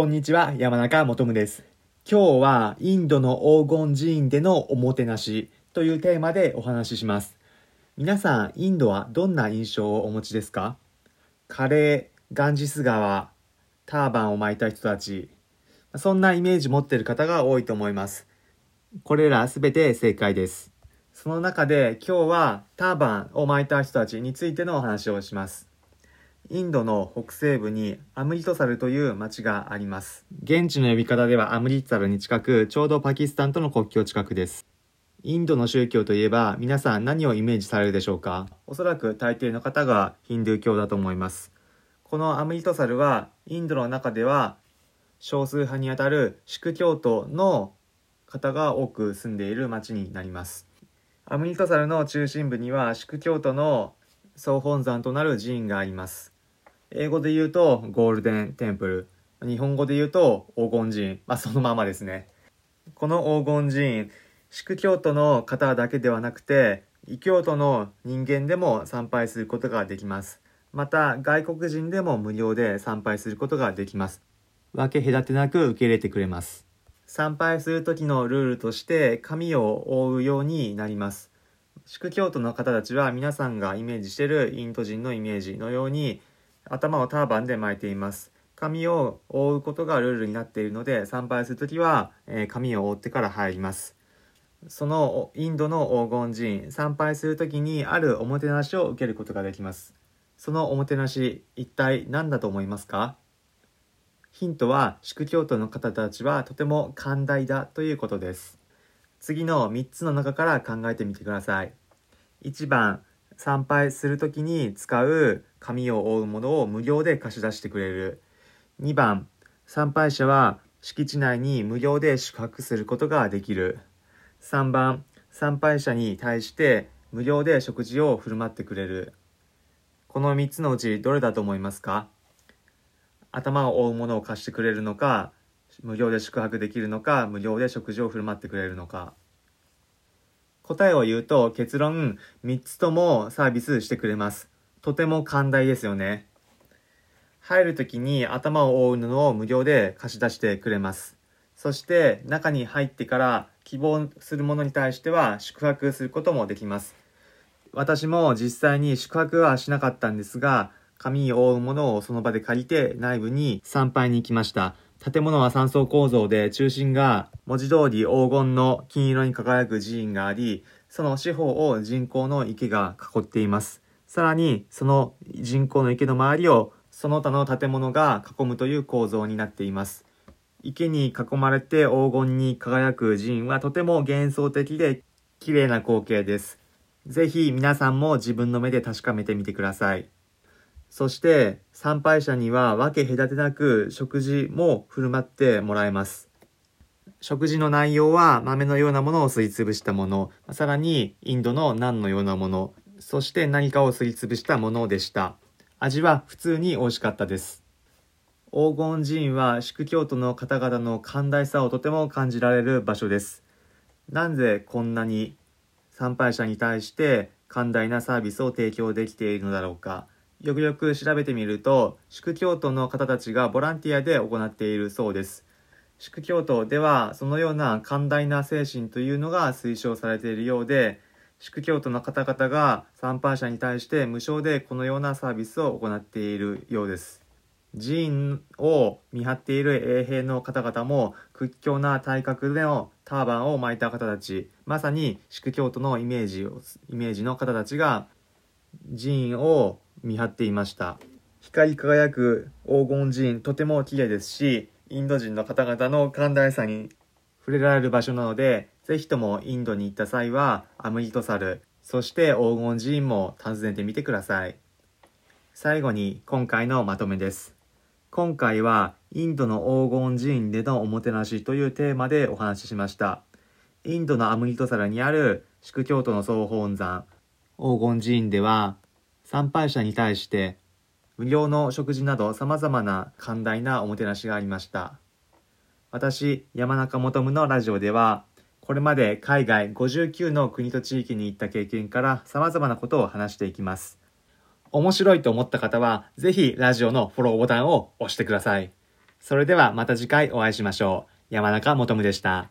こんにちは、山中もとむです。今日はインドの黄金寺院でのおもてなしというテーマでお話しします。皆さん、インドはどんな印象をお持ちですか？カレー、ガンジス川、ターバンを巻いた人たち、そんなイメージ持ってる方が多いと思います。これらすべて正解です。その中で今日はターバンを巻いた人たちについてのお話をします。インドの北西部にアムリトサルという町があります。現地の呼び方ではアムリトサルに近く、ちょうどパキスタンとの国境近くです。インドの宗教といえば皆さん何をイメージされるでしょうか？おそらく大抵の方がヒンドゥー教だと思います。このアムリトサルはインドの中では少数派にあたるシク教徒の方が多く住んでいる町になります。アムリトサルの中心部にはシク教徒の総本山となる寺院があります。英語で言うとゴールデンテンプル。日本語で言うと黄金寺院。まあそのままですね。この黄金寺院、宿教徒の方だけではなくて、異教徒の人間でも参拝することができます。また外国人でも無料で参拝することができます。分け隔てなく受け入れてくれます。参拝する時のルールとして髪を覆うようになります。宿教徒の方たちは皆さんがイメージしているインド人のイメージのように頭をターバンで巻いています。髪を覆うことがルールになっているので、参拝するときは、えー、髪を覆ってから入ります。そのインドの黄金寺院、参拝するときにあるおもてなしを受けることができます。そのおもてなし、一体何だと思いますか？ヒントは、宿教徒の方たちはとても寛大だということです。次の3つの中から考えてみてください。1番、参拝するときに使う紙を覆うものを無料で貸し出してくれる。2番、参拝者は敷地内に無料で宿泊することができる。3番、参拝者に対して無料で食事を振る舞ってくれる。この3つのうちどれだと思いますか？頭を覆うものを貸してくれるのか、無料で宿泊できるのか、無料で食事を振る舞ってくれるのか。答えを言うと結論3つともサービスしてくれます。とても寛大ですよね。入るときに頭を覆う布を無料で貸し出してくれます。そして中に入ってから希望するものに対しては宿泊することもできます。私も実際に宿泊はしなかったんですが、紙を覆うものをその場で借りて内部に参拝に行きました。建物は3層構造で中心が文字通り黄金の金色に輝く寺院があり、その四方を人工の池が囲っています。さらにその人工の池の周りをその他の建物が囲むという構造になっています。池に囲まれて黄金に輝く寺院はとても幻想的で綺麗な光景です。ぜひ皆さんも自分の目で確かめてみてください。そして参拝者には分け隔てなく食事も振る舞ってもらえます。食事の内容は豆のようなものをすりつぶしたもの、さらにインドのナンのようなもの、そして何かをすりつぶしたものでした。味は普通に美味しかったです。黄金寺院は宿教徒の方々の寛大さをとても感じられる場所です。なぜこんなに参拝者に対して寛大なサービスを提供できているのだろうか。よくよく調べてみると、宿教徒の方たちがボランティアで行っているそうです。宿教徒では、そのような寛大な精神というのが推奨されているようで、宿教徒の方々が参拝者に対して無償でこのようなサービスを行っているようです。寺院を見張っている衛兵の方々も屈強な体格でのターバンを巻いた方たち、まさに宿教徒のイメージを、イメージの方たちが寺院を見張っていました。光り輝く黄金寺院とても綺麗ですしインド人の方々の寛大さに触れられる場所なのでぜひともインドに行った際はアムリトサルそして黄金寺院も訪ねてみてください。最後に今回のまとめです。今回はインドの黄金寺院でのおもてなしというテーマでお話ししました。インドのアムリトサルにある宿教徒の総本山黄金寺院では参拝者に対して無料の食事など様々な寛大なおもてなしがありました。私、山中元夢のラジオでは、これまで海外59の国と地域に行った経験から様々なことを話していきます。面白いと思った方は、ぜひラジオのフォローボタンを押してください。それではまた次回お会いしましょう。山中もとむでした。